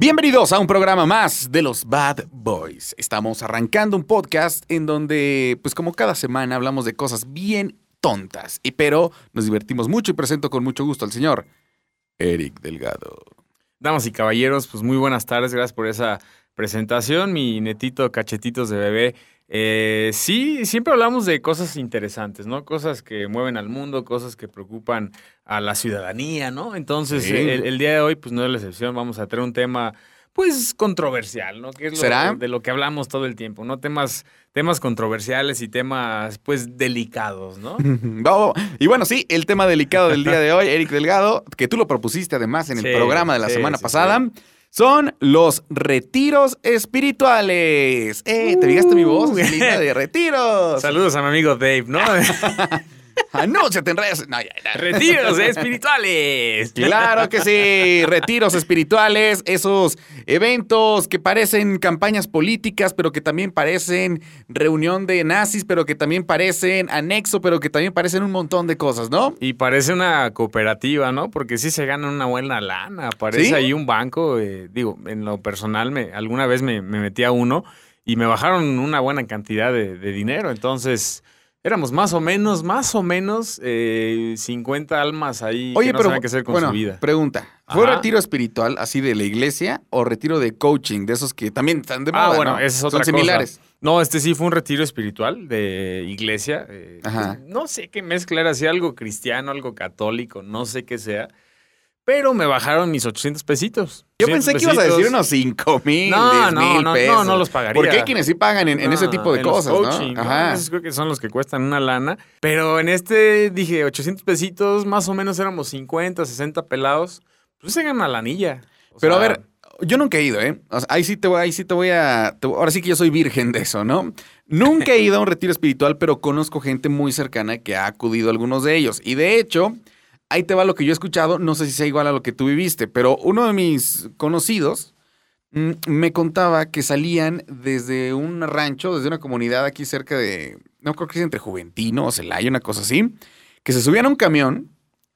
Bienvenidos a un programa más de los Bad Boys. Estamos arrancando un podcast en donde, pues como cada semana, hablamos de cosas bien tontas, y pero nos divertimos mucho y presento con mucho gusto al señor Eric Delgado. Damas y caballeros, pues muy buenas tardes, gracias por esa presentación, mi netito cachetitos de bebé. Eh, sí, siempre hablamos de cosas interesantes, ¿no? Cosas que mueven al mundo, cosas que preocupan a la ciudadanía, ¿no? Entonces, Sí. el, el día de hoy, pues no es la excepción, vamos a tener un tema, pues, controversial, ¿no? Que es lo- ¿Será? de lo que hablamos todo el tiempo, ¿no? Temas, temas controversiales y temas, pues, delicados, ¿no? No, y bueno, sí, el tema delicado del día de hoy, Eric Delgado, que tú lo propusiste además en el Sí, programa de la sí, semana sí, pasada, son los retiros espirituales. ¡Eh! ¿Te fijaste mi voz? Uh. Linda de retiros. Saludos a mi amigo Dave, ¿no? Anúnciate en redes. No, ya, ya. Retiros espirituales. Claro que sí, retiros espirituales, esos eventos que parecen campañas políticas, pero que también parecen reunión de nazis, pero que también parecen anexo, pero que también parecen un montón de cosas, ¿no? Y parece una cooperativa, ¿no? Porque sí se gana una buena lana. Parece ¿Sí? ahí un banco. eh, digo, en lo personal, me, alguna vez me, me metí a uno y me bajaron una buena cantidad de, de dinero. Entonces, éramos más o menos, más o menos eh, 50 almas ahí Oye, que no pero qué hacer con bueno, su vida. pregunta, ¿fue Ajá. retiro espiritual así de la iglesia o retiro de coaching, de esos que también están de moda, Ah, bueno, ¿no? esa es otra Son similares. cosa. No, este sí fue un retiro espiritual de iglesia. eh, Ajá. pues, no sé qué mezcla era, si algo cristiano, algo católico, no sé qué sea. Pero me bajaron mis 800 pesitos. Yo 800 pensé que ibas a pesitos. decir unos 5 mil, No, 10 no, mil no, pesos. no, no los pagaría. Porque hay quienes sí pagan en, en ese No, tipo de en los cosas, coaching, ¿no? Ajá. Esos creo que son los que cuestan una lana. Pero en este dije 800 pesitos, más o menos éramos 50, 60 pelados. Pues se gana la anilla. O Pero a sea, ver, yo nunca he ido, ¿eh? O sea, ahí sí te voy, ahí sí te voy a. te- ahora sí que yo soy virgen de eso, ¿no? Nunca he ido a un retiro espiritual, pero conozco gente muy cercana que ha acudido a algunos de ellos. Y de hecho, ahí te va lo que yo he escuchado. No sé si sea igual a lo que tú viviste, pero uno de mis conocidos mm, me contaba que salían desde un rancho, desde una comunidad aquí cerca de. No creo que es entre Juventino o Celaya, una cosa así. Que se subían a un camión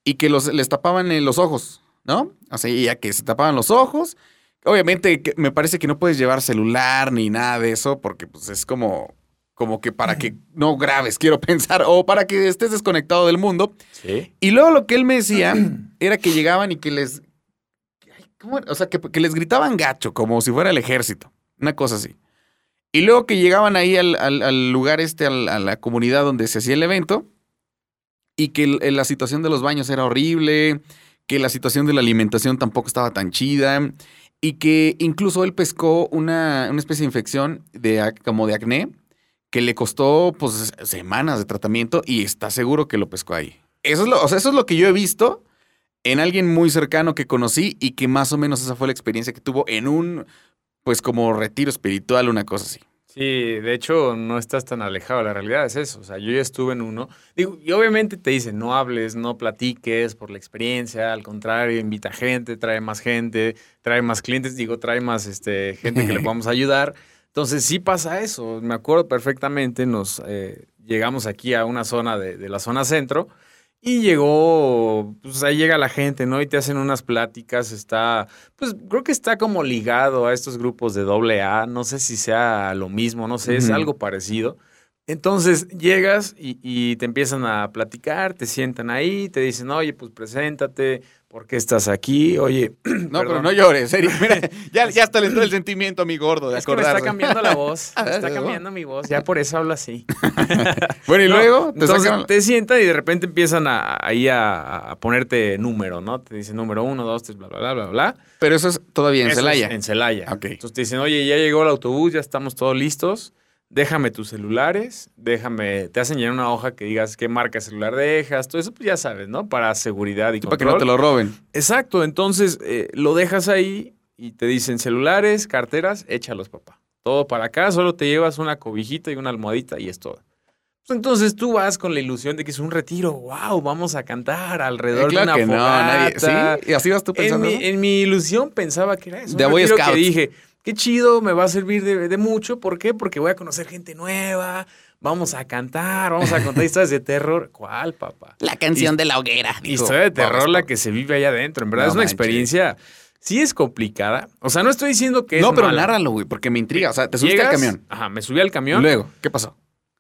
y que los, les tapaban eh, los ojos, ¿no? O sea, ya que se tapaban los ojos. Obviamente, me parece que no puedes llevar celular ni nada de eso, porque pues es como, como que para que no grabes, quiero pensar, o para que estés desconectado del mundo. Sí. Y luego lo que él me decía era que llegaban y que les. ay, ¿cómo era? O sea, que, que les gritaban gacho, como si fuera el ejército. Una cosa así. Y luego que llegaban ahí al, al- al lugar este, al- a la comunidad donde se hacía el evento, y que el- la situación de los baños era horrible, que la situación de la alimentación tampoco estaba tan chida, y que incluso él pescó una, una especie de infección de, como de acné, que le costó pues semanas de tratamiento y está seguro que lo pescó ahí. Eso es lo, o sea, eso es lo que yo he visto en alguien muy cercano que conocí y que más o menos esa fue la experiencia que tuvo en un, pues como retiro espiritual, una cosa así. Sí, de hecho no estás tan alejado de la realidad, es eso. O sea, yo ya estuve en uno. Digo, y obviamente te dicen, no hables, no platiques por la experiencia, al contrario, invita gente, trae más gente, trae más clientes, digo, trae más este, gente que le podamos ayudar. Entonces sí pasa eso. Me acuerdo perfectamente, nos eh, llegamos aquí a una zona de, de la zona centro y llegó, pues ahí llega la gente, ¿no? Y te hacen unas pláticas, está, pues creo que está como ligado a estos grupos de doble A, no sé si sea lo mismo, no sé, es algo parecido. Entonces llegas y, y te empiezan a platicar, te sientan ahí, te dicen, oye, pues preséntate, ¿por qué estás aquí? Oye, No, pero no llores, Eric. Mira, ya, ya hasta le entró el sentimiento a mi gordo de Es que me está cambiando la voz, me Ah, está cambiando mi voz, ya por eso hablo así. Bueno, y No, luego te entonces te sientan y de repente empiezan a, ahí a, a ponerte número, ¿no? Te dicen número uno, dos, tres, bla, bla, bla, bla, bla. Pero eso es todavía en Celaya. En Celaya. Ok. Entonces te dicen, oye, ya llegó el autobús, ya estamos todos listos. Déjame tus celulares, déjame, te hacen llenar una hoja que digas qué marca de celular dejas, todo eso, pues ya sabes, ¿no? Para seguridad y Para que no te lo roben. Exacto, entonces eh, lo dejas ahí y te dicen celulares, carteras, échalos, papá. Todo para acá, solo te llevas una cobijita y una almohadita y es todo. Pues entonces tú vas con la ilusión de que es un retiro, wow, vamos a cantar alrededor Eh, claro de que una no, fogata. nadie. ¿Sí? ¿Y así vas tú En pensando? mi, en mi ilusión pensaba que era eso. De un Boy retiro que dije, qué chido, me va a servir de, de mucho. ¿Por qué? Porque voy a conocer gente nueva, vamos a cantar, vamos a contar historias de terror. ¿Cuál, papá? La canción de la hoguera. dijo Historia de terror la que se vive allá adentro. En verdad No es una experiencia sí es complicada. O sea, no estoy diciendo que es No, pero mala. nárralo, güey, porque me intriga. O sea, te subiste al camión. Ajá, me subí al camión. Luego, ¿qué pasó?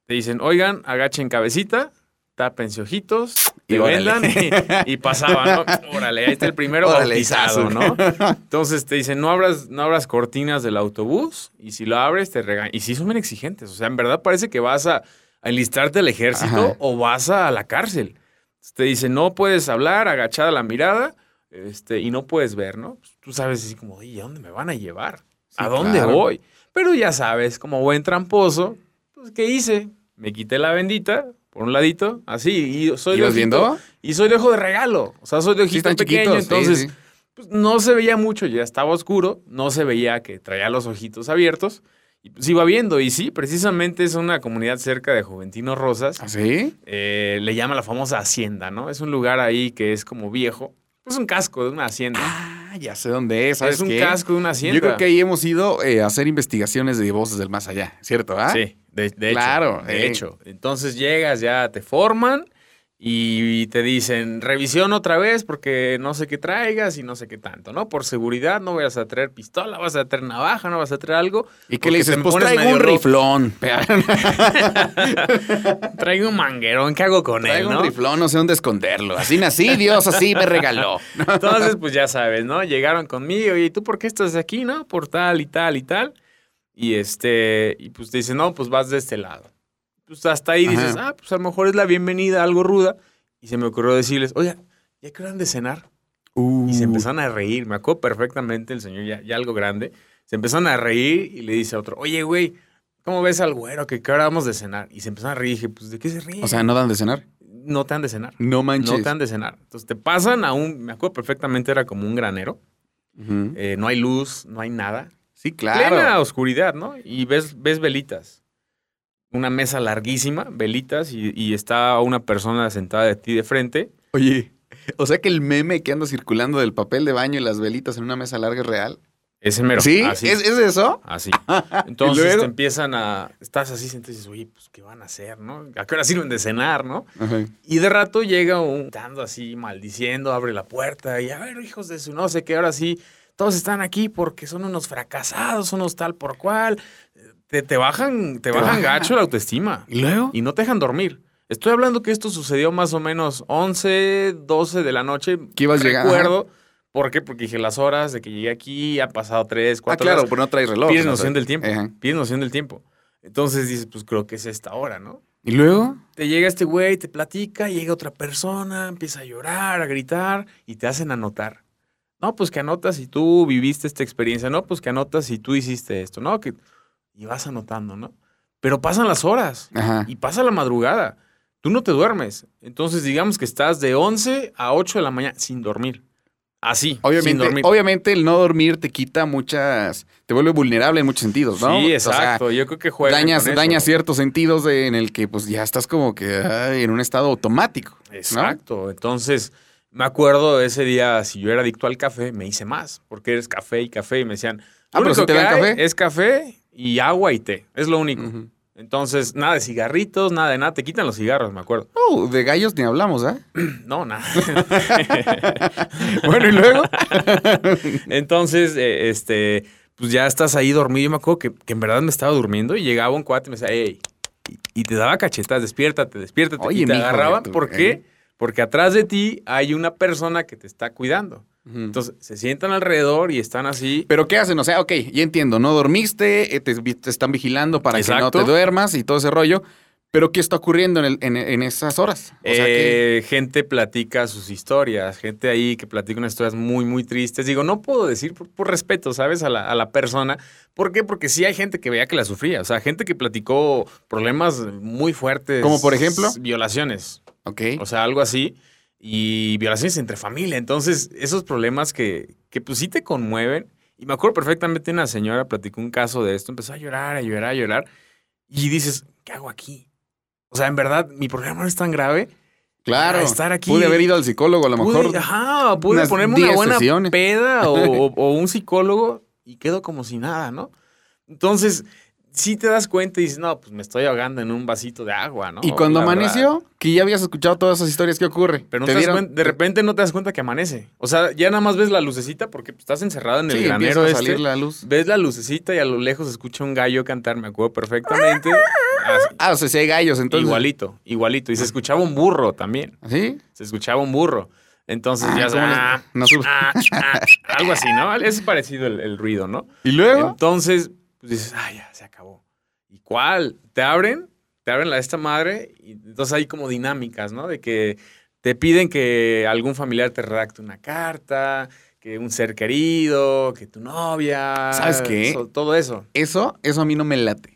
Te dicen, oigan, agachen cabecita, tápense ojitos, Y te órale. vendan y, y pasaban, ¿no? Órale, ahí está el primero Órale, bautizado. ¿no? Entonces te dicen, no abras, no abras cortinas del autobús y si lo abres te regañan. Y sí son bien exigentes. O sea, en verdad parece que vas a, a enlistarte al ejército Ajá. o vas a la cárcel. Te dicen, no puedes hablar, agachada la mirada este, y no puedes ver, ¿no? Pues, tú sabes así como, oye, ¿a dónde me van a llevar? ¿A dónde claro. voy? Pero ya sabes, como buen tramposo, pues, ¿qué hice? Me quité la bendita por un ladito, así, y soy de ¿Ibas viendo? Y soy de ojo de regalo. O sea, soy de ojito pequeño, chiquitos. sí, entonces sí. pues, no se veía mucho, ya estaba oscuro, no se veía que traía los ojitos abiertos. Y pues iba viendo, y sí, precisamente es una comunidad cerca de Juventino Rosas. ¿Ah, sí? Eh, le llama la famosa Hacienda, ¿no? Es un lugar ahí que es como viejo. Es un casco de una hacienda. Ah, ya sé dónde es. ¿Sabes es un qué? casco de una hacienda. Yo creo que ahí hemos ido eh, a hacer investigaciones de voces del más allá, ¿cierto? ¿Ah? Sí, de, de hecho. Claro, De eh. hecho. Entonces llegas, ya te forman y te dicen revisión otra vez porque no sé qué traigas y no sé qué tanto, ¿no? Por seguridad no vayas a traer pistola, vas a traer navaja, no vas a traer algo. ¿Y qué le dices? Pues traigo un riflón. Traigo un manguerón, ¿qué hago con traigo él, no? un riflón, no sé dónde esconderlo. Así nací, Dios así me regaló. Entonces, pues ya sabes, ¿no? Llegaron conmigo y tú por qué estás aquí, ¿no? Por tal y tal y tal. Y este, y pues te dicen, no, pues vas de este lado. Pues hasta ahí dices, ah, pues a lo mejor es la bienvenida algo ruda. Y se me ocurrió decirles, oiga, ¿ya han de cenar? Y se Uh, empezaron a reír. Me acuerdo perfectamente el señor, ya, ya algo grande. Se empezaron a reír y le dice a otro, oye, güey, ¿cómo ves al güero que qué hora vamos de cenar? Y se empezaron a reír y dije, pues, ¿de qué se ríen? O sea, ¿no dan de cenar? no te han de cenar. No manches. No te han de cenar. Entonces te pasan a un, me acuerdo perfectamente, era como un granero. Eh, no hay luz, no hay nada. Sí, claro. Plena oscuridad, ¿no? Y ves, ves velitas. Una mesa larguísima, velitas, y, y está una persona sentada de ti de frente. Oye, o sea que el meme que anda circulando del papel de baño y las velitas en una mesa larga es real. Ese mero. ¿Sí? Así. ¿Es, es eso? Así. Entonces te empiezan a. Estás así, y dices, oye, pues, ¿qué van a hacer, no? ¿A qué hora sirven de cenar, no? Ajá. Y de rato llega un. Estando así, maldiciendo, abre la puerta y a ver, hijos de su no sé qué, ahora sí. Todos están aquí porque son unos fracasados, unos tal por cual. Te, te bajan, te, Te bajan baja. gacho la autoestima. ¿Y luego? y no te dejan dormir. Estoy hablando que esto sucedió más o menos 11, 12 de la noche. Que ibas llegando. Recuerdo. ¿Por qué? Porque dije las horas de que llegué aquí, ha pasado 3, Ah, 4 claro, horas. pero no traes reloj. Pierdes ¿no? noción del tiempo. Ajá. Pierdes noción del tiempo. Entonces dices, pues creo que es esta hora, ¿no? ¿Y luego? Te llega este güey, te platica, llega otra persona, empieza a llorar, a gritar y te hacen anotar. No, pues que anotas si tú viviste esta experiencia, no, pues que anotas si tú hiciste esto, ¿no? Que... Y vas anotando, ¿no? Pero pasan las horas Ajá. y pasa la madrugada. Tú no te duermes. Entonces, digamos que estás de 11 a 8 de la mañana sin dormir. Así, sin Obviamente, dormir. obviamente el no dormir te quita muchas, te vuelve vulnerable en muchos sentidos, ¿no? Sí, O sea, exacto. Yo creo que juega. dañas, dañas ciertos sentidos de- en el que pues ya estás como que ay, en un estado automático. ¿no? Exacto. Entonces, me acuerdo ese día, si yo era adicto al café, me hice más, porque eres café y café. Y me decían, Ah, pero te que dan hay café. es café y agua y té. Es lo único. Entonces, nada de cigarritos, nada de nada. Te quitan los cigarros, me acuerdo. Oh, de gallos ni hablamos, ¿ah? No, nada. bueno, y luego. Entonces, eh, este, pues ya estás ahí dormido. Yo me acuerdo que, que en verdad me estaba durmiendo y llegaba un cuate y me decía, hey, y, y te daba cachetas, despiértate, despiértate. Oye, y te agarraban. ¿Por eh. qué? Porque atrás de ti hay una persona que te está cuidando. Entonces, se sientan alrededor y están así. Pero ¿qué hacen? O sea, ok, ya entiendo, no dormiste, eh, te, están vigilando para que no te duermas y todo ese rollo. Pero ¿qué está ocurriendo en, el- en- en esas horas? O sea, que Eh, gente platica sus historias, gente ahí que platica unas historias muy, muy tristes. Digo, no puedo decir por, por respeto, ¿sabes? A la, a la persona. ¿Por qué? Porque sí hay gente que veía que la sufría. O sea, gente que platicó problemas muy fuertes. ¿Como por ejemplo? Violaciones. Ok. O sea, algo así. Y violaciones entre familia. Entonces, esos problemas que, que pues sí te conmueven. Y me acuerdo perfectamente una señora platicó un caso de esto, empezó a llorar, a llorar, a llorar. Y dices, ¿qué hago aquí? O sea, en verdad, mi problema no es tan grave. claro. estar aquí- Pude haber ido al psicólogo a lo Pude- mejor. ajá, pude ponerme una 10 buena sesiones. peda o un psicólogo y quedo como si nada, ¿no? Entonces, sí te das cuenta y dices, no, pues me estoy ahogando en un vasito de agua, ¿no? Y cuando La verdad. amaneció, que ya habías escuchado todas esas historias, ¿qué ocurre? Pero no ¿Te te das dieron- cuen- de repente no te das cuenta que amanece. O sea, ya nada más ves la lucecita porque pues, estás encerrado en el Sí, granero a este. salir la luz. Ves la lucecita y a lo lejos escucha un gallo cantar, me acuerdo perfectamente. Así, Ah, o sea, si hay gallos, entonces. igualito, igualito. Y se escuchaba un burro también. ¿Sí? Se escuchaba un burro. Entonces Ah, ya ¿cómo les- ah, no ah, ah, algo así, ¿no? Es parecido el, el ruido, ¿no? ¿Y luego? Entonces, pues dices, ah, ya, se acabó. ¿Y cuál? Te abren, te abren la de esta madre, y entonces hay como dinámicas, ¿no? De que te piden que algún familiar te redacte una carta, que un ser querido, que tu novia. ¿Sabes qué? eso- todo eso. Eso, eso a mí no me late.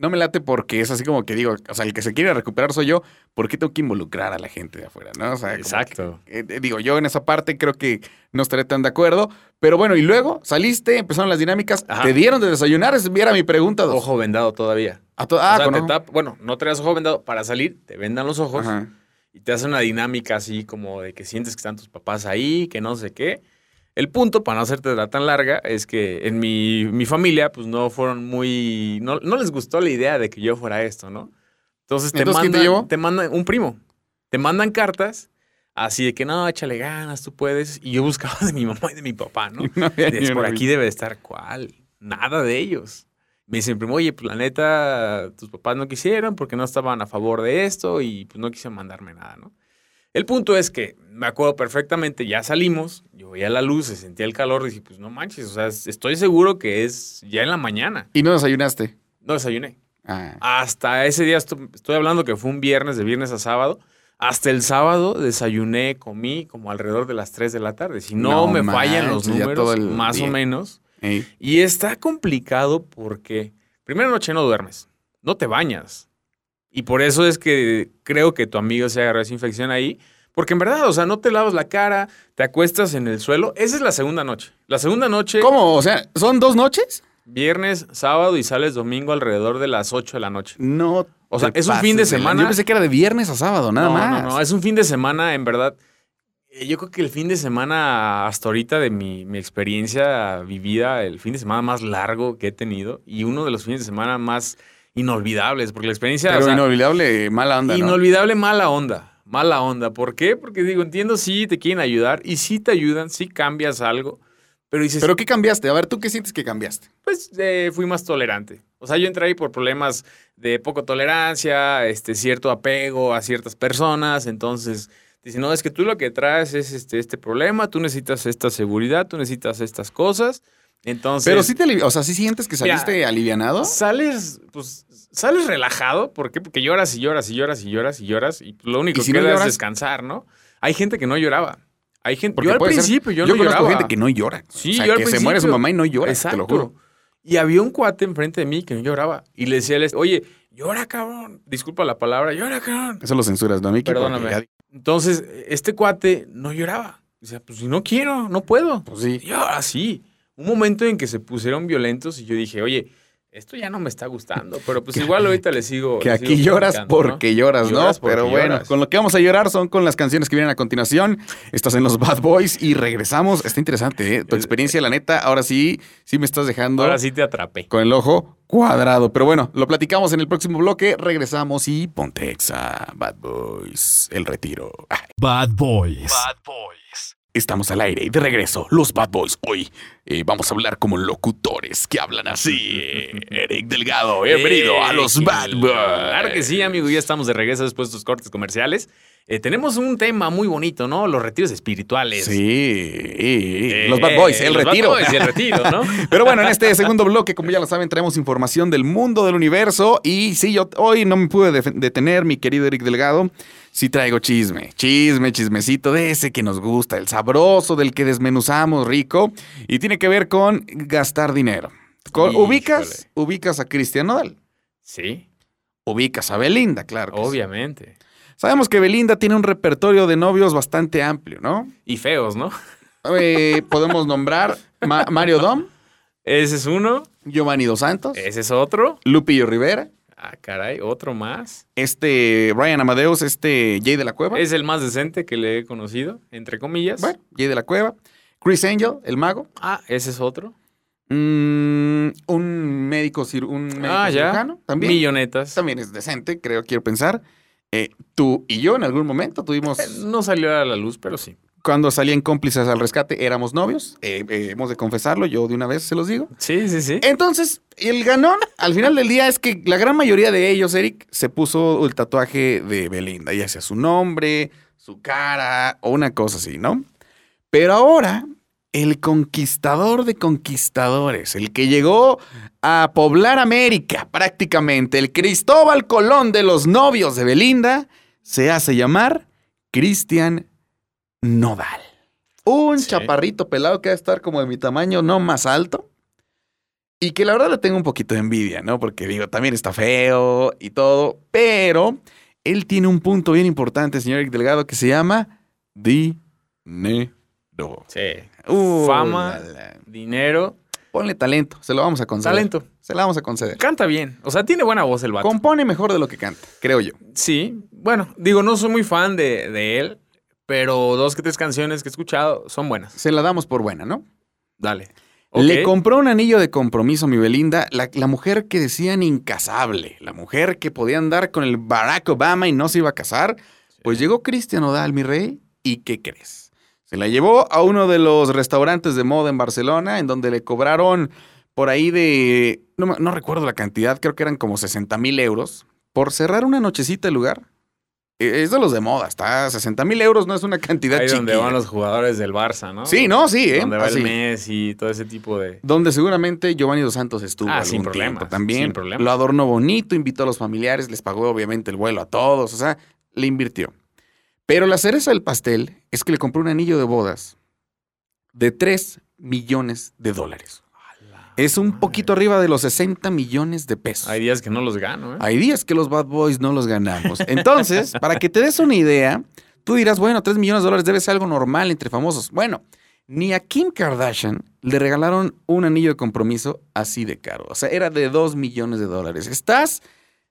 No me late porque es así como que digo, o sea, el que se quiere recuperar soy yo, ¿por qué tengo que involucrar a la gente de afuera? ¿no? O sea, Exacto. que, eh, digo, yo en esa parte creo que no estaré tan de acuerdo, pero bueno, y luego saliste, empezaron las dinámicas, Ajá. te dieron de desayunar, esa era mi pregunta. dos. Ojo vendado todavía. A to- O ah, sea, con te tap- bueno, no traes ojo vendado. Para salir, te vendan los ojos. Ajá. y te hace una dinámica así como de que sientes que están tus papás ahí, que no sé qué. El punto, para no hacerte la tan larga, es que en mi, mi familia, pues no fueron muy. No, no les gustó la idea de que yo fuera esto, ¿no? Entonces te Entonces, ¿quién te mandan. llevó? te mandan un primo. Te mandan cartas así de que no, échale ganas, tú puedes. Y yo buscaba de mi mamá y de mi papá, ¿no? Dices, por aquí debe de estar cuál. Nada de ellos. Me dicen, primo, oye, pues la neta, tus papás no quisieron porque no estaban a favor de esto y pues no quisieron mandarme nada, ¿no? El punto es que me acuerdo perfectamente, ya salimos, yo veía la luz, se sentía el calor, dije, pues no manches, o sea, estoy seguro que es ya en la mañana. Y no desayunaste. No desayuné. Ah. Hasta ese día, estoy hablando que fue un viernes, de viernes a sábado. Hasta el sábado desayuné, comí como alrededor de las 3 de la tarde. Si no, No me fallan los números, más o menos. Ey. Y está complicado porque primera noche no duermes, no te bañas. Y por eso es que creo que tu amigo se agarró esa infección ahí. Porque en verdad, o sea, no te lavas la cara, te acuestas en el suelo. Esa es la segunda noche. La segunda noche, ¿Cómo? O sea, ¿son dos noches? viernes, sábado y sales domingo alrededor de las 8 de la noche. No. O sea, es un fin de semana. Yo pensé que era de viernes a sábado, nada no, más. No, no, es un fin de semana, en verdad. eh, Yo creo que el fin de semana, hasta ahorita de mi, mi experiencia vivida, el fin de semana más largo que he tenido y uno de los fines de semana más inolvidables, porque la experiencia. Pero o sea, inolvidable, mala onda, ¿no? inolvidable mala onda. Mala onda. ¿Por qué? Porque digo, entiendo, sí te quieren ayudar y sí te ayudan, sí cambias algo, pero dices, ¿Pero qué cambiaste? A ver, ¿tú qué sientes que cambiaste? pues eh, fui más tolerante. O sea, yo entré ahí por problemas de poco tolerancia, este, cierto apego a ciertas personas. Entonces, dice, no, es que tú lo que traes es este, este problema, tú necesitas esta seguridad, tú necesitas estas cosas. Entonces, Pero sí te o sea, sí sientes que Mira, saliste alivianado. sales, pues, sales relajado. ¿Por qué? Porque lloras y lloras y lloras y lloras y lloras y lo único ¿Y si que no queda es descansar, ¿no? Hay gente que no lloraba. Hay gente, Porque yo al ser- principio yo, yo no conozco lloraba. gente que no llora. Sí, o sea, yo al que se muere su mamá y no llora, Exacto. te lo juro. Y había un cuate enfrente de mí que no lloraba. Y le decía, a él, oye, llora, cabrón. Disculpa la palabra, llora, cabrón. Eso lo censuras, ¿no, Miki? Perdóname. Entonces, este cuate no lloraba. Decía, pues si no quiero, no puedo. Pues sí. Y ahora sí. Un momento en que se pusieron violentos y yo dije, oye, esto ya no me está gustando. Pero pues igual ahorita le sigo. Que le aquí sigo lloras porque lloras, ¿no? Lloras porque Pero bueno, lloras. con lo que vamos a llorar son con las canciones que vienen a continuación. Estás en los Bad Boys y regresamos. Está interesante, ¿eh? Tu experiencia, la neta, ahora sí, sí me estás dejando Ahora sí te atrapé. con el ojo cuadrado. Pero bueno, lo platicamos en el próximo bloque. Regresamos y ponte exa, Bad Boys, el retiro. Ah, Bad Boys. Estamos al aire y de regreso, los Bad Boys. Hoy eh, vamos a hablar como locutores que hablan así. Eric Delgado, bienvenido a los Bad Boys. Claro que sí, amigo. Ya estamos de regreso después de estos cortes comerciales. Eh, tenemos un tema muy bonito, ¿no? Los retiros espirituales. Sí, Eh, los Bad Boys, el los Bad retiro. Boys y el retiro, ¿no? Pero bueno, en este segundo bloque, como ya lo saben, traemos información del mundo del universo. Y sí, yo hoy no me pude detener, mi querido Eric Delgado. Sí traigo chisme, chisme, chismecito de ese que nos gusta, el sabroso, del que desmenuzamos rico. Y tiene que ver con gastar dinero. Con- ubicas, ubicas a Cristian Nodal. Sí, Ubicas a Belinda, claro. que sí. Sabemos que Belinda tiene un repertorio de novios bastante amplio, ¿no? Y feos, ¿no? Eh, podemos nombrar Ma- Mario Dom, Ese es uno, Giovanni Dos Santos, ese es otro. Lupillo Rivera, Ah, caray, otro más. este Ryan Amadeus, este Jay de la Cueva. Es el más decente que le he conocido, entre comillas. Bueno, Jay de la Cueva. Chris Angel, el mago. Ah, ese es otro. Mm, un médico, un médico Ah, ya. cirujano también. Millonetas. También es decente, creo, quiero pensar. Eh, tú y yo en algún momento tuvimos, Eh, No salió a la luz, pero sí. cuando salían cómplices al rescate, éramos novios. Eh, eh, hemos de confesarlo, yo de una vez se los digo. Sí, sí, sí. Entonces, el ganón al final del día es que la gran mayoría de ellos, Eric, se puso el tatuaje de Belinda, ya sea su nombre, su cara o una cosa así, ¿no? Pero ahora, el conquistador de conquistadores, el que llegó a poblar América prácticamente, el Cristóbal Colón de los novios de Belinda, se hace llamar Cristian Nodal. Un Sí. chaparrito pelado que va a estar como de mi tamaño, no más alto. Y que la verdad le tengo un poquito de envidia, ¿no? Porque digo, también está feo y todo, pero él tiene un punto bien importante, señor Eric Delgado, que se llama dinero. Sí. Uh, Fama. la, la. Dinero. Ponle talento, se lo vamos a conceder. Talento. Se la vamos a conceder. Canta bien. O sea, tiene buena voz el vato. Compone mejor de lo que canta, creo yo. Sí. Bueno, digo, no soy muy fan de, de él, pero dos que tres canciones que he escuchado son buenas. Se la damos por buena, ¿no? Dale. Le compró un anillo de compromiso a mi Belinda, la, la mujer que decían incasable, la mujer que podía andar con el Barack Obama y no se iba a casar. Pues llegó Cristian Odal, mi rey, ¿y qué crees? Se la llevó a uno de los restaurantes de moda en Barcelona, en donde le cobraron por ahí de, no, recuerdo la cantidad, creo que eran como 60 mil euros, por cerrar una nochecita el lugar. Eh, Es de los de moda, está 60 mil euros, no es una cantidad Ahí donde van los jugadores del Barça, ¿no? Sí, no, sí, ¿eh? Donde va Así. el Messi y todo ese tipo de... Donde seguramente Giovanni Dos Santos estuvo Ah, algún sin problemas, tiempo también. sin problemas. Lo adornó bonito, invitó a los familiares, les pagó obviamente el vuelo a todos, o sea, le invirtió. Pero la cereza del pastel es que le compró un anillo de bodas de 3 millones de dólares. Es un poquito arriba de los 60 millones de pesos. Hay días que no los gano, ¿eh? Hay días que los Bad Boys no los ganamos. Entonces, para que te des una idea, tú dirás, bueno, 3 millones de dólares debe ser algo normal entre famosos. Bueno, ni a Kim Kardashian le regalaron un anillo de compromiso así de caro. O sea, era de 2 millones de dólares. ¿Estás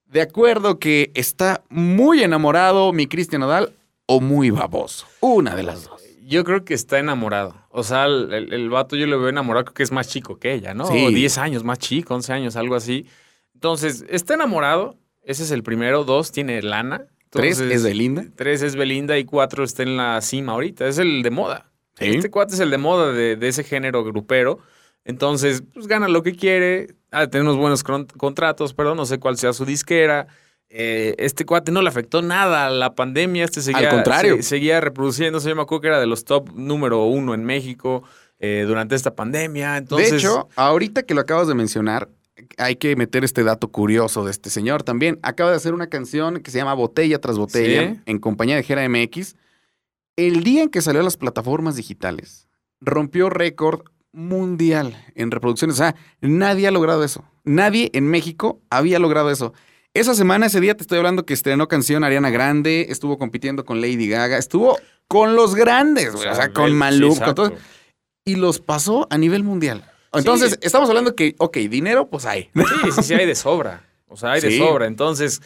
de acuerdo que está muy enamorado mi Cristian Nodal o muy baboso? Una de las dos. Yo creo que está enamorado. O sea, el, el- el vato yo lo veo enamorado, creo que es más chico que ella, ¿no? Sí. O 10 años más chico, 11 años, algo así. Entonces, está enamorado. Ese es el primero. Dos, tiene lana. Tres Entonces, es Belinda. Tres es Belinda y cuatro está en la cima ahorita. Es el de moda. Sí. Este cuate es el de moda de, de ese género grupero. Entonces, pues gana lo que quiere. De tener unos buenos con- contratos, perdón, no sé cuál sea su disquera. Eh, este cuate no le afectó nada a la pandemia. Este seguía, contrario. se- seguía reproduciéndose. Yo me acuerdo que era de los top número uno en México eh, durante esta pandemia. Entonces, de hecho, ahorita que lo acabas de mencionar, hay que meter este dato curioso de este señor también. Acaba de hacer una canción que se llama Botella tras Botella Sí. en compañía de Gera MX. El día en que salió a las plataformas digitales, rompió récord mundial en reproducciones. O sea, nadie ha logrado eso. Nadie en México había logrado eso. Esa semana, ese día, te estoy hablando que estrenó canción Ariana Grande, estuvo compitiendo con Lady Gaga, estuvo con los grandes, güey, o sea, con Malú, sí, con y los pasó a nivel mundial. Entonces, Sí. estamos hablando que, ok, dinero, pues hay. Sí, sí, sí, hay de sobra. O sea, hay de sobra. Entonces,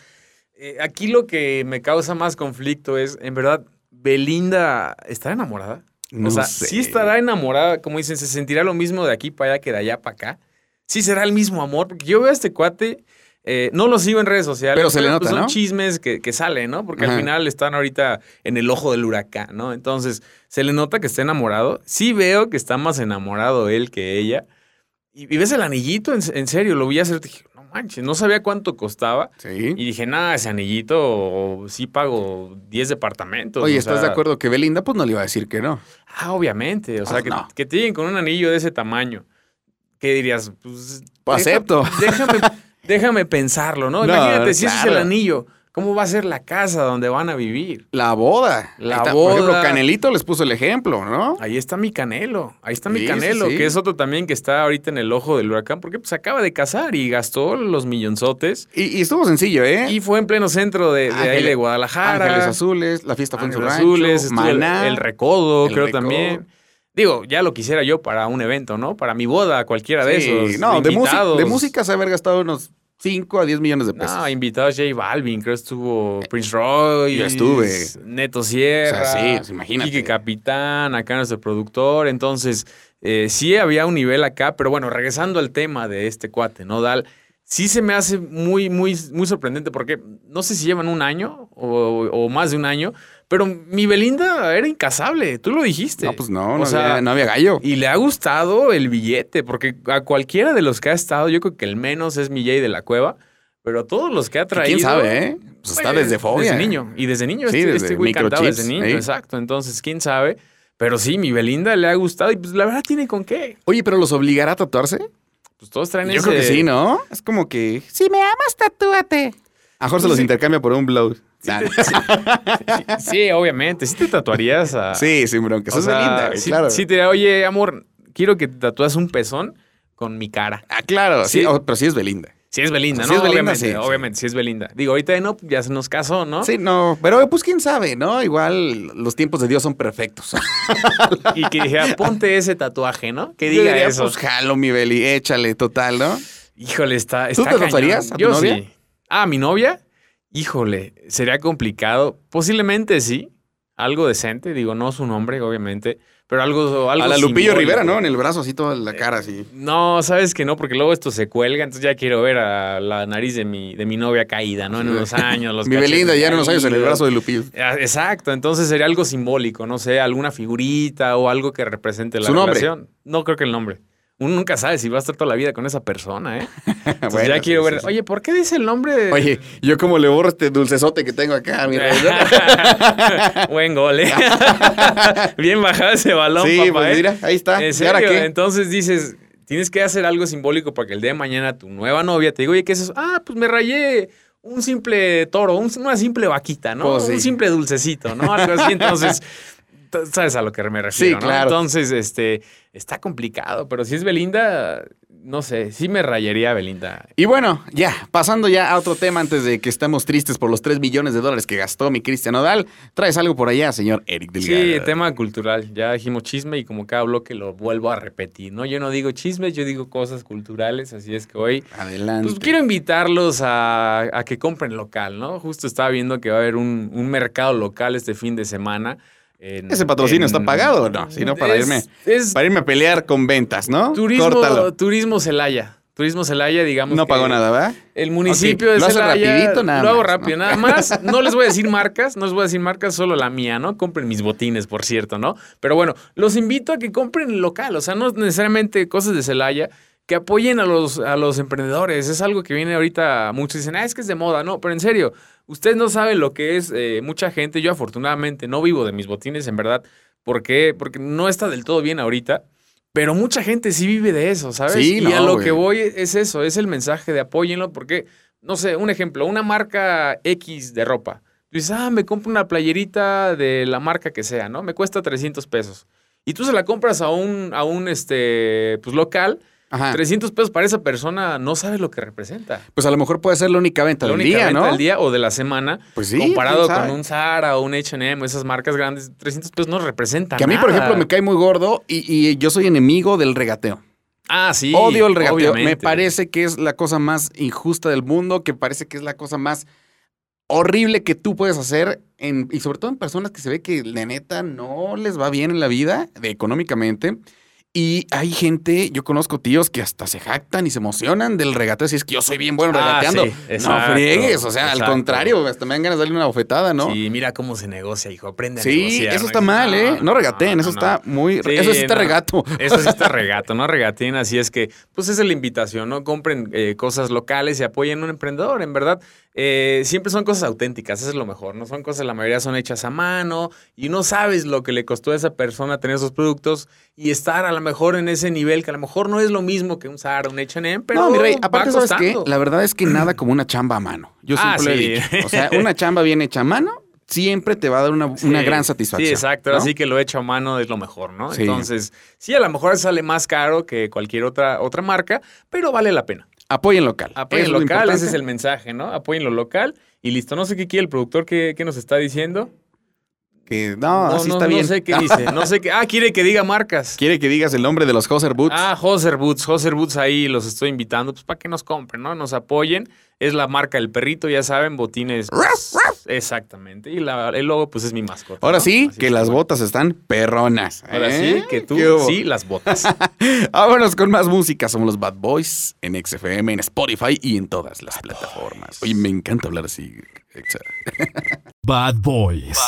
eh, aquí lo que me causa más conflicto es, en verdad, Belinda, ¿estará enamorada? No o sea, sé. sí estará enamorada, como dicen, se sentirá lo mismo de aquí para allá que de allá para acá. Sí será el mismo amor, porque yo veo a este cuate, eh, no lo sigo en redes sociales. Pero se le nota, son ¿no? chismes que, que salen, ¿no? Porque Ajá. al final están ahorita en el ojo del huracán, ¿no? Entonces, se le nota que está enamorado. Sí veo que está más enamorado él que ella. Y, y ves el anillito, en, en serio, lo vi hacer, dije, no manches, no sabía cuánto costaba. Sí. Y dije, nada, ese anillito sí pago 10 departamentos. Oye, ¿estás sea, de acuerdo que Belinda, pues no le iba a decir que no? Ah, obviamente. O sea, Pues que, no. que te lleguen con un anillo de ese tamaño. ¿Qué dirías? Pues, Pues acepto. Déjame, déjame pensarlo, ¿no? No, Imagínate, si ese es el anillo, ¿cómo va a ser la casa donde van a vivir? La boda. La está. Por ejemplo, boda. Canelito les puso el ejemplo, ¿no? Ahí está mi canelo, ahí está mi Sí, canelo, sí. que es otro también que está ahorita en el ojo del huracán, porque pues acaba de casar y gastó los millonzotes. Y, y estuvo sencillo, ¿eh? Y fue en pleno centro de, de ahí de Guadalajara. Ángeles Azules, la fiesta fue en su Ángeles rancho, Azules, el- Maná. el, recodo, el creo Recodo. también. Digo, ya lo quisiera yo para un evento, ¿no? Para mi boda, cualquiera de Sí, esos. No, de, música, de música se haber gastado unos 5 a 10 millones de pesos. No, invitados J Balvin, creo que estuvo Prince Roy. Yo estuve. Neto Sierra. O sea, sí, pues, imagínate. Quique Capitán, acá nuestro productor. Entonces, Eh, sí había un nivel acá, pero bueno, regresando al tema de este cuate, ¿no? Dal, sí se me hace muy, muy, muy sorprendente porque no sé si llevan un año o, o más de un año, pero mi Belinda era incasable, tú lo dijiste. No, pues no, O no, sea, había, no había gallo. Y le ha gustado el billete, porque a cualquiera de los que ha estado, yo creo que el menos es Milley de la Cueva, pero a todos los que ha traído. ¿Quién sabe, eh? Pues está pues, desde fobia. Desde niño. Y desde niño Sí, este, desde este güey cantaba microchips, desde niño, exacto. Entonces, quién sabe. Pero sí, mi Belinda le ha gustado y pues la verdad tiene con qué. Oye, pero los obligará a tatuarse? Pues todos traen Yo ese- creo que sí, ¿no? Es como que, si me amas, tatúate. A Jorge se los Sí. intercambia por un Nah. Sí, obviamente. Sí te tatuarías a. Sí, sí, bronca. Eso es linda, güey, sí, claro. sí te diría, oye, amor, quiero que te tatúas un pezón con mi cara. Ah, claro, sí, Sí. oh, pero sí es Belinda. Sí es Belinda, Sí ¿no? es Belinda, obviamente, sí, sí. obviamente, sí es Belinda. Digo, ahorita no, ya se nos casó, ¿no? Sí, no, pero pues quién sabe, ¿no? Igual los tiempos de Dios son perfectos. Y que dijera, ponte ese tatuaje, ¿no? Que diga diría, eso. Pues jalo, mi Beli, échale, total, ¿no? Híjole, está, ¿Tú está te cañón. tatuarías a tu Yo novia? sí. Ah, ¿mi novia? Híjole, sería complicado. Posiblemente sí. Algo decente, digo, no su nombre, obviamente, pero algo, algo a la Lupillo simbólico. Rivera, ¿no? En el brazo, así toda la cara, así. No, sabes que no, porque luego esto se cuelga, entonces ya quiero ver a la nariz de mi, de mi novia caída, ¿no? En unos años. Los Mi Belinda ya en unos años en el brazo de Lupillo. Ah, Exacto, entonces sería algo simbólico, no sé, alguna figurita o algo que represente la ¿Su nombre? relación. No creo que el nombre. Uno nunca sabe si va a estar toda la vida con esa persona, ¿eh? Entonces Bueno, ya quiero sí, ver. sí. Oye, ¿por qué dice el nombre de. Oye, yo como le borro este dulcesote que tengo acá, mira. Buen gol, ¿eh? Bien bajado ese balón, sí, papá. pues ¿eh? mira, ahí está. ¿En ¿Y ahora serio? qué? Entonces dices, tienes que hacer algo simbólico para que el día de mañana tu nueva novia te diga, oye, ¿qué es eso? Ah, pues me rayé un simple toro, un- una simple vaquita, ¿no? Pues sí. Un simple dulcecito, ¿no? Algo así. Entonces, sabes a lo que me refiero, Sí, ¿no? claro. Entonces, este, está complicado, pero si es Belinda, no sé, sí me rayaría a Belinda. Y bueno, ya, pasando ya a otro tema antes de que estemos tristes por los 3 millones de dólares que gastó mi Cristian Odal, traes algo por allá, señor Eric Delgado. Sí, tema cultural. Ya dijimos chisme y como cada bloque lo vuelvo a repetir, ¿no? Yo no digo chismes, yo digo cosas culturales, así es que hoy Adelante. Pues quiero invitarlos a, a que compren local, ¿no? Justo estaba viendo que va a haber un, un mercado local este fin de semana. En- ¿Ese patrocinio en- está pagado o no? Si no, para Es- irme- Es Para irme a pelear con ventas, ¿no? turismo, Córtalo. turismo Celaya. Turismo Celaya, digamos. No que pagó nada, ¿verdad? El municipio Ok, de lo Celaya. rapidito, nada Lo hago más, ¿no? rápido, nada más. No les voy a decir marcas, no les voy a decir marcas, solo la mía, ¿no? Compren mis botines, por cierto, ¿no? Pero bueno, los invito a que compren local, o sea, no necesariamente cosas de Celaya, que apoyen a los, a los emprendedores. Es algo que viene ahorita, muchos dicen, ah, es que es de moda, no, pero en serio, ustedes no saben lo que es eh, mucha gente. Yo afortunadamente no vivo de mis botines, en verdad. ¿Por qué? Porque no está del todo bien ahorita. Pero mucha gente sí vive de eso, ¿sabes? Sí, y no, a lo que voy es eso, es el mensaje de apóyenlo, porque, no sé, un ejemplo, una marca X de ropa. Tú dices, ah, me compro una playerita de la marca que sea, ¿no? Me cuesta 300 pesos. Y tú se la compras a un, a un este, pues, local, Ajá. 300 pesos para esa persona no sabe lo que representa. Pues a lo mejor puede ser la única venta La del única día, venta ¿no? del día o de la semana, Pues sí, comparado con un Zara o un H&M o esas marcas grandes, 300 pesos no representan Que a mí, por ejemplo, me cae muy gordo y, y yo soy enemigo del regateo. Ah, sí. Odio el regateo. Me parece que es la cosa más injusta del mundo, que parece que es la cosa más horrible que tú puedes hacer, en, y sobre todo en personas que se ve que la neta no les va bien en la vida, económicamente. Y hay gente, yo conozco tíos que hasta se jactan y se emocionan del regateo. Si es que yo soy bien bueno Ah, regateando. sí, no friegues, o sea, al contrario, hasta me dan ganas de darle una bofetada, ¿no? Sí, mira cómo se negocia, hijo. Aprende a Sí, negociar. eso está ¿no? mal, ¿eh? No regateen, eso está muy... Sí, eso sí está regato. Eso sí está regato, no regateen. Así es que, pues esa es la invitación, ¿no? Compren eh, cosas locales y apoyen a un emprendedor, en verdad. Eh, siempre son cosas auténticas, eso es lo mejor, ¿no? Son cosas, la mayoría son hechas a mano y no sabes lo que le costó a esa persona tener esos productos y estar a lo mejor en ese nivel, que a lo mejor no es lo mismo que un Zara, un H&M, pero no, mi rey, va aparte, ¿sabes qué? La verdad es que nada como una chamba a mano. Yo Ah, siempre lo he sí. dicho. O sea, una chamba bien hecha a mano siempre te va a dar una, una gran satisfacción. Sí, exacto. ¿no? Así que lo hecho a mano es lo mejor, ¿no? Sí. Entonces, sí, a lo mejor sale más caro que cualquier otra, otra marca, pero vale la pena. Apoyen local. Apoyen es local, ese es el mensaje, ¿no? Apoyen lo local y listo. No sé qué quiere el productor que, nos está diciendo. Que, no, así no, está no bien. sé qué dice. No sé qué. Ah, quiere que diga marcas. Quiere que digas el nombre de los Hoser Boots. Ah, Hoser Boots, Hoser Boots ahí los estoy invitando, pues para que nos compren, ¿no? Nos apoyen. Es la marca del perrito, ya saben, botines. exactamente. Y la- el logo, pues es mi mascota. Ahora ¿no? sí, Así que las bueno. botas están perronas. Ahora ¿eh? sí, que tú sí las botas. Vámonos con más música. Somos los Bad Boys en XFM, en Spotify y en todas las plataformas. Oye, me encanta hablar así. Exa. Bad Boys.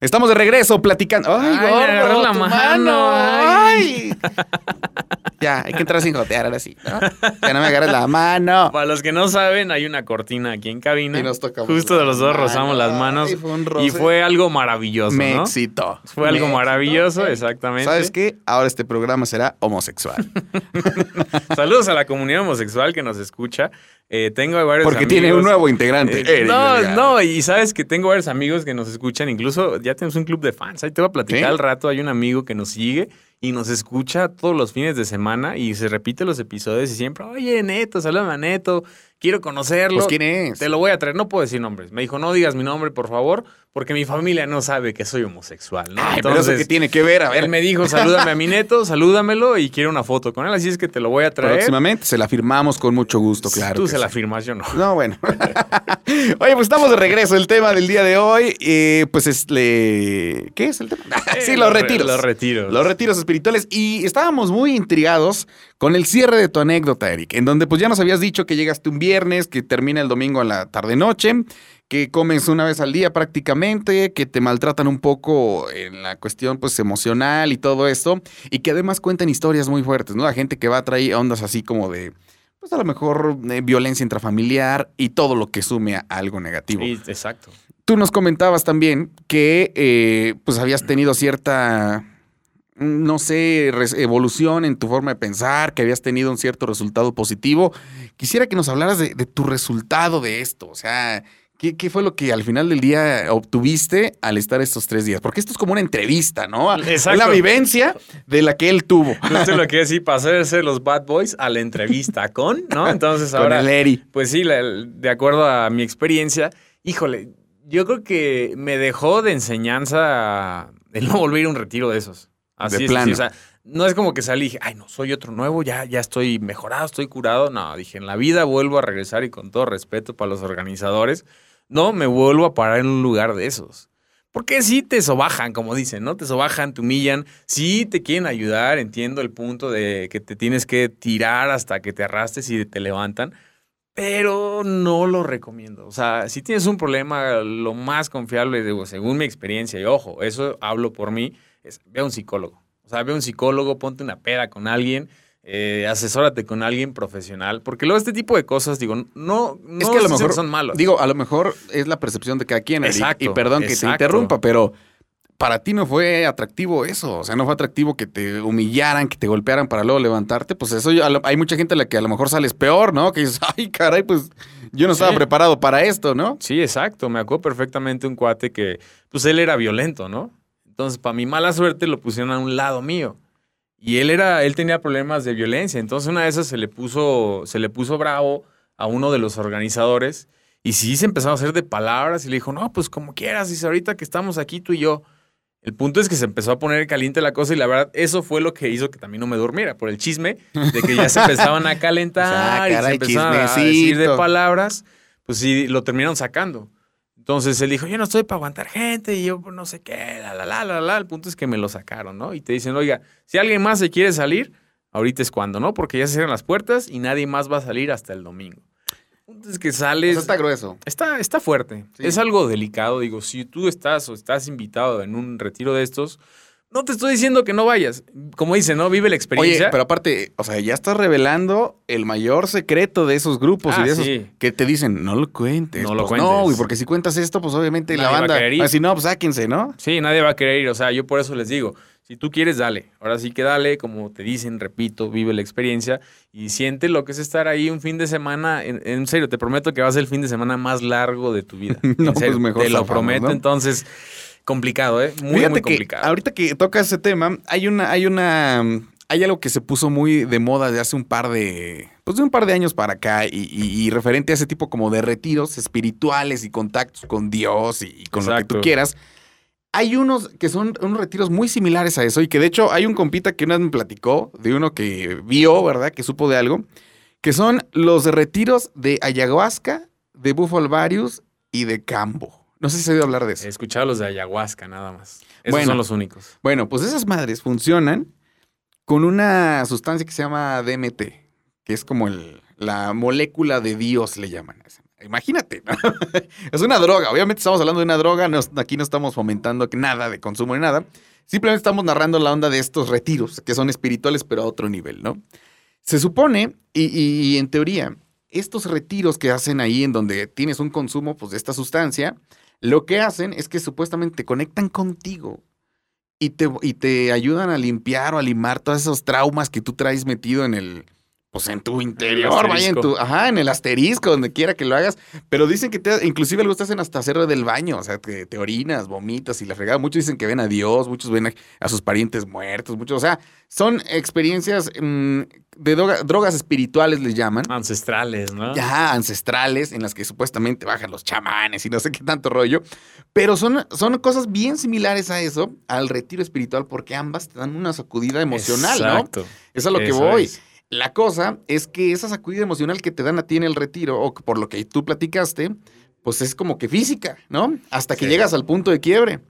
Estamos de regreso platicando. ¡Ay, Ay, gordo, la mano, ¡Ay! ya, hay que entrar sin jotear ahora sí. ¿no? Ya no me agarres la mano. Para los que no saben, hay una cortina aquí en cabina. Y nos tocamos Justo de los dos rozamos las manos. Ay, fue un roce. y fue algo maravilloso, Me ¿no? excitó. Fue algo maravilloso, exactamente. ¿Sabes qué? Ahora este programa será homosexual. Saludos a la comunidad homosexual que nos escucha. Eh, tengo varios Porque amigos- tiene un nuevo integrante. Eh, no, Delgado. no, y sabes que tengo varios amigos que nos escuchan, incluso ya tenemos un club de fans. Ahí te voy a platicar ¿Sí? al rato. Hay un amigo que nos sigue y nos escucha todos los fines de semana y se repite los episodios y siempre, oye, Neto, salúdame a Neto, quiero conocerlo. Pues, ¿quién es? Te lo voy a traer, no puedo decir nombres. Me dijo, no digas mi nombre, por favor, porque mi familia no sabe que soy homosexual, ¿no? Ay, pero eso que tiene que ver, a ver. él me dijo, salúdame a mi Neto, salúdamelo y quiero una foto con él, así es que te lo voy a traer. Próximamente se la firmamos con mucho gusto, claro. Tú se la firmas, yo no. No, bueno. Oye, pues estamos de regreso. El tema del día de hoy, eh, pues es le... ¿Qué es el tema? sí, Eh, los re- retiros. Los retiros. Los retiros espirituales. Y estábamos muy intrigados con el cierre de tu anécdota, Eric, en donde pues ya nos habías dicho que llegaste un viernes, que termina el domingo en la tarde-noche, que comes una vez al día prácticamente, que te maltratan un poco en la cuestión pues emocional y todo esto, y que además cuentan historias muy fuertes, ¿no? La gente que va a traer ondas así como de, pues a lo mejor eh, violencia intrafamiliar y todo lo que sume a algo negativo. Sí, exacto. Tú nos comentabas también que eh, pues habías tenido cierta, no sé, evolución en tu forma de pensar, que habías tenido un cierto resultado positivo. Quisiera que nos hablaras de, de tu resultado de esto. O sea, ¿qué, qué fue lo que al final del día obtuviste al estar estos tres días? Porque esto es como una entrevista, ¿no? Es Exacto. la vivencia de la que él tuvo. Justo lo que decir, pasé de ser los Bad Boys a la entrevista con, ¿no? Entonces Con ahora, el Eri. pues sí, la- de acuerdo a mi experiencia, híjole, yo creo que me dejó de enseñanza el no volver a un retiro de esos. Así De es, plano. o sea, no es como que salí y dije, ay, no, soy otro nuevo, ya, ya estoy mejorado, estoy curado. No, dije, en la vida vuelvo a regresar y con todo respeto para los organizadores, no me vuelvo a parar en un lugar de esos. Porque sí te sobajan, como dicen, ¿no? Te sobajan, te humillan, sí te quieren ayudar, entiendo el punto de que te tienes que tirar hasta que te arrastres y te levantan, pero no lo recomiendo. O sea, si tienes un problema, lo más confiable, digo, según mi experiencia, y ojo, eso hablo por mí, es ve a un psicólogo. O sea, ve a un psicólogo, ponte una peda con alguien, eh, asesórate con alguien profesional, porque luego este tipo de cosas, digo, no, no es que a lo mejor son malos. Digo, a lo mejor es la percepción de cada quien, Exacto, y perdón que te interrumpa, pero para ti no fue atractivo eso, o sea, no fue atractivo que te humillaran, que te golpearan para luego levantarte, pues eso hay mucha gente a la que a lo mejor sales peor, ¿no? Que dices, ay, caray, pues yo no estaba Sí. preparado para esto, ¿no? Sí, exacto. Me acuerdo perfectamente un cuate que, pues él era violento, ¿no? Entonces, para mi mala suerte, lo pusieron a un lado mío. Y él era, él tenía problemas de violencia. Entonces, una de esas se le puso, se le puso bravo a uno de los organizadores. Y sí se empezaron a hacer de palabras y le dijo, no, pues como quieras, dice ahorita que estamos aquí tú y yo. El punto es que se empezó a poner caliente la cosa y la verdad, eso fue lo que hizo que también no me durmiera, por el chisme de que ya se empezaban a calentar Ah, y se empezaron a decir de palabras, pues sí, lo terminaron sacando. Entonces él dijo, yo no estoy para aguantar gente y yo pues, no sé qué, la, la, la, la, la. El punto es que me lo sacaron, ¿no? Y te dicen, oiga, si alguien más se quiere salir, ahorita es cuando, ¿no? Porque ya se cierran las puertas y nadie más va a salir hasta el domingo. El punto es que sales... está grueso. Está, está fuerte. Sí. Es algo delicado. Digo, si tú estás o estás invitado en un retiro de estos, no te estoy diciendo que no vayas. Como dicen, ¿no? Vive la experiencia. Oye, pero aparte, o sea, ya estás revelando el mayor secreto de esos grupos y Ah, de esos sí. que te dicen, no lo cuentes. No lo pues, cuentes. No, güey, porque si cuentas esto, pues obviamente la Nadie va a banda. querer ir. Así no, pues sáquense, ¿no? Sí, nadie va a querer ir. O sea, yo por eso les digo, si tú quieres, dale. Ahora sí que dale, como te dicen, repito, vive la experiencia y siente lo que es estar ahí un fin de semana. En, en serio, te prometo que va a ser el fin de semana más largo de tu vida. No, en serio, pues mejor te lo prometo. ¿no? Entonces, complicado, ¿eh? Muy, Fíjate muy que complicado. ahorita que toca ese tema, hay una, hay una, hay algo que se puso muy de moda de hace un par de, pues de un par de años para acá y, y- y referente a ese tipo como de retiros espirituales y contactos con Dios y, y con lo que tú quieras. Hay unos que son unos retiros muy similares a eso y que de hecho hay un compita que una vez me platicó de uno que vio, ¿verdad? Que supo de algo. que son los retiros de ayahuasca, de alvarius y de cambo. No sé si se ha oído hablar de eso. He escuchado los de ayahuasca nada más. Esos Bueno. son los únicos. Bueno, pues esas madres funcionan con una sustancia que se llama DMT, que es como el- la molécula de Dios, le llaman. Imagínate, ¿no? es una droga. Obviamente estamos hablando de una droga, no- aquí no estamos fomentando que nada de consumo ni nada. Simplemente estamos narrando la onda de estos retiros, que son espirituales, pero a otro nivel, ¿no? Se supone, y, y- y en teoría, estos retiros que hacen ahí en donde tienes un consumo pues, de esta sustancia, lo que hacen es que supuestamente te conectan contigo y te, y te ayudan a limpiar o a limar todos esos traumas que tú traes metido en el, pues en tu interior, vaya, en tu, ajá, en el asterisco, donde quiera que lo hagas. Pero dicen que te, inclusive algo te hacen hasta hacer del baño, o sea, que te orinas, vomitas y la fregada. Muchos dicen que ven a Dios, muchos ven a, a sus parientes muertos, muchos, o sea, son experiencias mm, de droga- drogas espirituales, les llaman. Ancestrales, ¿no? Ya, ancestrales, en las que supuestamente bajan los chamanes y no sé qué tanto rollo. Pero son, son cosas bien similares a eso, al retiro espiritual, porque ambas te dan una sacudida emocional, Exacto. ¿no? Es a lo que Eso voy. es. La cosa es que esa sacudida emocional que te dan a ti en el retiro, o por lo que tú platicaste, pues es como que física, ¿no? Hasta que Sí. llegas al punto de quiebre.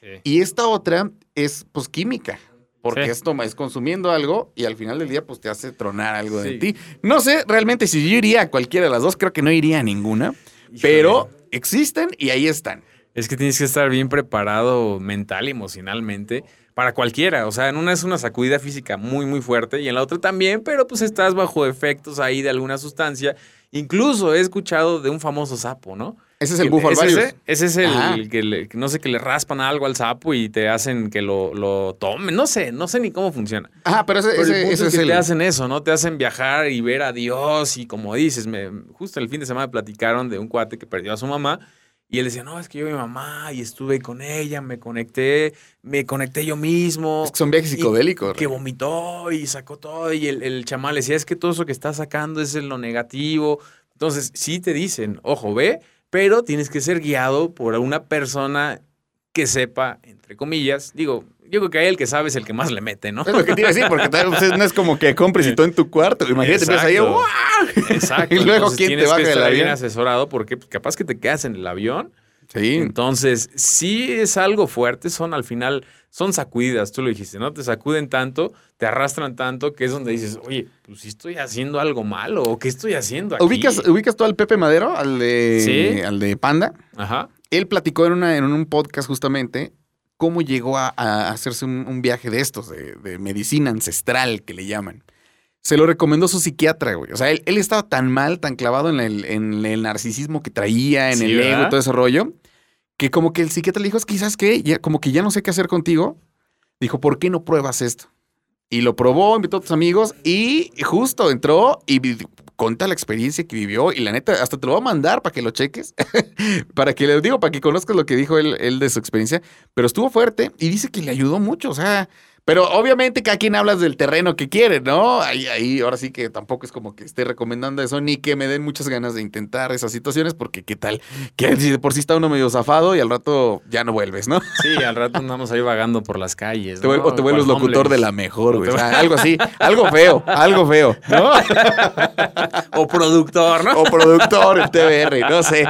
Sí. Y esta otra es, pues, química. Porque Sí. esto es consumiendo algo y al final del día, pues, te hace tronar algo de ti. No sé realmente si yo iría a cualquiera de las dos, creo que no iría a ninguna, Híjole. pero existen y ahí están. Es que tienes que estar bien preparado mental y emocionalmente para cualquiera. O sea, en una es una sacudida física muy, muy fuerte y en la otra también, pero pues estás bajo efectos ahí de alguna sustancia. Incluso he escuchado de un famoso sapo, ¿no? Ese es el bufo ¿es ese? Ese es el, que, le- no sé, que le raspan algo al sapo y te hacen que lo, lo tomen. No sé, no sé ni cómo funciona. Ajá, pero ese, Pero el ese- punto ese es que el... te hacen eso, ¿no? Te hacen viajar y ver a Dios y como dices, me, justo el fin de semana platicaron de un cuate que perdió a su mamá y él decía, no, es que yo vi a mi mamá y estuve con ella, me conecté, me conecté yo mismo. es que son viajes psicodélicos. Que vomitó y sacó todo y el, el chamán le decía, es que todo eso que estás sacando es lo negativo. Entonces, sí te dicen, ojo, ve, pero tienes que ser guiado por una persona que sepa, entre comillas, digo, yo creo que ahí el que sabe es el que más le mete, ¿no? Es lo que te iba a decir, porque tal vez no es como que compres y todo en tu cuarto. Imagínate, empiezas ahí. ¡guau! Exacto. Y luego, entonces ¿quién te tienes baja que del estar bien avión? asesorado porque pues, capaz que te quedas en el avión. Sí. Entonces, sí es algo fuerte, son al final, son sacudidas, tú lo dijiste, ¿no? Te sacuden tanto, te arrastran tanto, que es donde dices, oye, pues si estoy haciendo algo malo, o qué estoy haciendo aquí. ¿Ubicas, ¿Ubicas tú al Pepe Madero, al de, Sí. al de Panda? Ajá. Él platicó en, una, en un podcast justamente cómo llegó a, a hacerse un, un viaje de estos, de, de medicina ancestral que le llaman. Se lo recomendó su psiquiatra, güey. O sea, él, él estaba tan mal, tan clavado en el, en el narcisismo que traía, en Sí, el ego ¿verdad? y todo ese rollo, que como que el psiquiatra le dijo, es que, ¿sabes qué? Ya, como que ya no sé qué hacer contigo. Dijo, ¿por qué no pruebas esto? Y lo probó, invitó a tus amigos y justo entró y cuenta la experiencia que vivió. Y la neta, hasta te lo voy a mandar para que lo cheques. para que le digo, para que conozcas lo que dijo él, él de su experiencia. Pero estuvo fuerte y dice que le ayudó mucho. O sea, pero obviamente cada quien hablas del terreno que quiere, ¿no? Ahí, ahí, ahora sí que tampoco es como que esté recomendando eso, ni que me den muchas ganas de intentar esas situaciones, porque qué tal, que si de por sí está uno medio zafado y al rato ya no vuelves, ¿no? Sí, al rato andamos ahí vagando por las calles. O te vuelves locutor de la mejor, güey. O sea, algo así, algo feo, algo feo, ¿no? O productor, ¿no? O productor en TBR, no sé.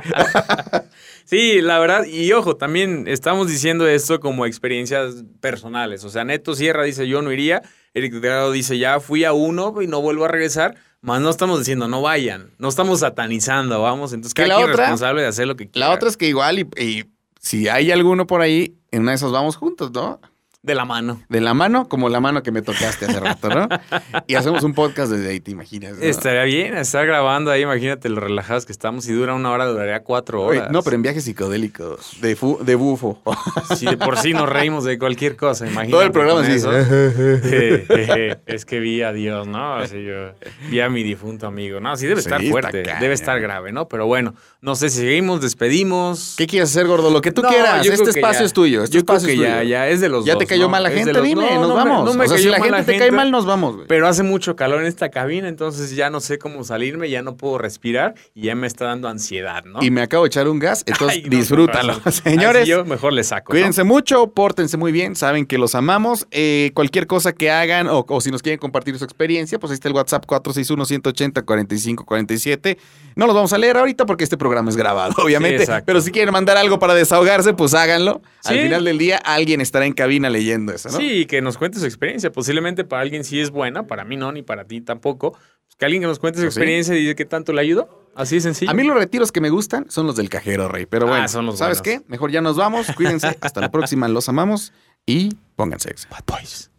Sí, la verdad, y ojo, también estamos diciendo esto como experiencias personales. O sea, Neto Sierra dice yo no iría, Eric Delgado dice ya fui a uno y no vuelvo a regresar, más no estamos diciendo no vayan, no estamos satanizando, vamos, entonces cada la quien es otra- responsable de hacer lo que quiera. La otra es que igual, y, y si hay alguno por ahí, en una de esas vamos juntos, ¿no? De la mano. De la mano, como la mano que me tocaste hace rato, ¿no? Y hacemos un podcast desde ahí, te imaginas. ¿no? Estaría bien estar grabando ahí, imagínate lo relajados que estamos. Si dura una hora, duraría cuatro Oye, horas. no, pero en viajes psicodélicos, de, fu- de bufo. Si de por sí nos reímos de cualquier cosa, imagínate. Todo el programa así. eso. es que vi a Dios, ¿no? Así yo vi a mi difunto amigo, ¿no? Sí debe Sí, estar fuerte, debe estar grave, ¿no? Pero bueno, no sé si seguimos, despedimos. ¿Qué quieres hacer, gordo? Lo que tú No, quieras. Este creo espacio ya. es tuyo. Este yo creo espacio que es ya, tuyo. ya es de los Ya dos. te ¿eh? Cayó No, mal la gente, los- dime, no, nos no me- vamos. no me o sea, si la mal gente te cae mal, nos vamos, güey. Pero hace mucho calor en esta cabina, entonces ya no sé cómo salirme, ya no puedo respirar y ya me está dando ansiedad, ¿no? Y me acabo de echar un gas, entonces Ay, disfrútalo. Señores, Así yo mejor le saco. Cuídense mucho, pórtense muy bien, saben que los amamos. Eh, cualquier cosa que hagan o, o si nos quieren compartir su experiencia, pues ahí está el WhatsApp 461-180-4547. No los vamos a leer ahorita porque este programa es grabado, obviamente. exacto. pero si quieren mandar algo para desahogarse, pues háganlo. Al Sí. final del día, alguien estará en cabina leyendo eso, ¿no? Sí, que nos cuente su experiencia. Posiblemente para alguien sí es buena, para mí no, ni para ti tampoco. Pues que alguien que nos cuente su Pues sí. experiencia y dice que tanto le ayudó. Así de sencillo. A mí los retiros que me gustan son los del cajero, Rey. Pero Ah, bueno, son los ¿sabes buenos. qué? Mejor ya nos vamos. Cuídense. Hasta la próxima. Los amamos y pónganse. Bad Boys.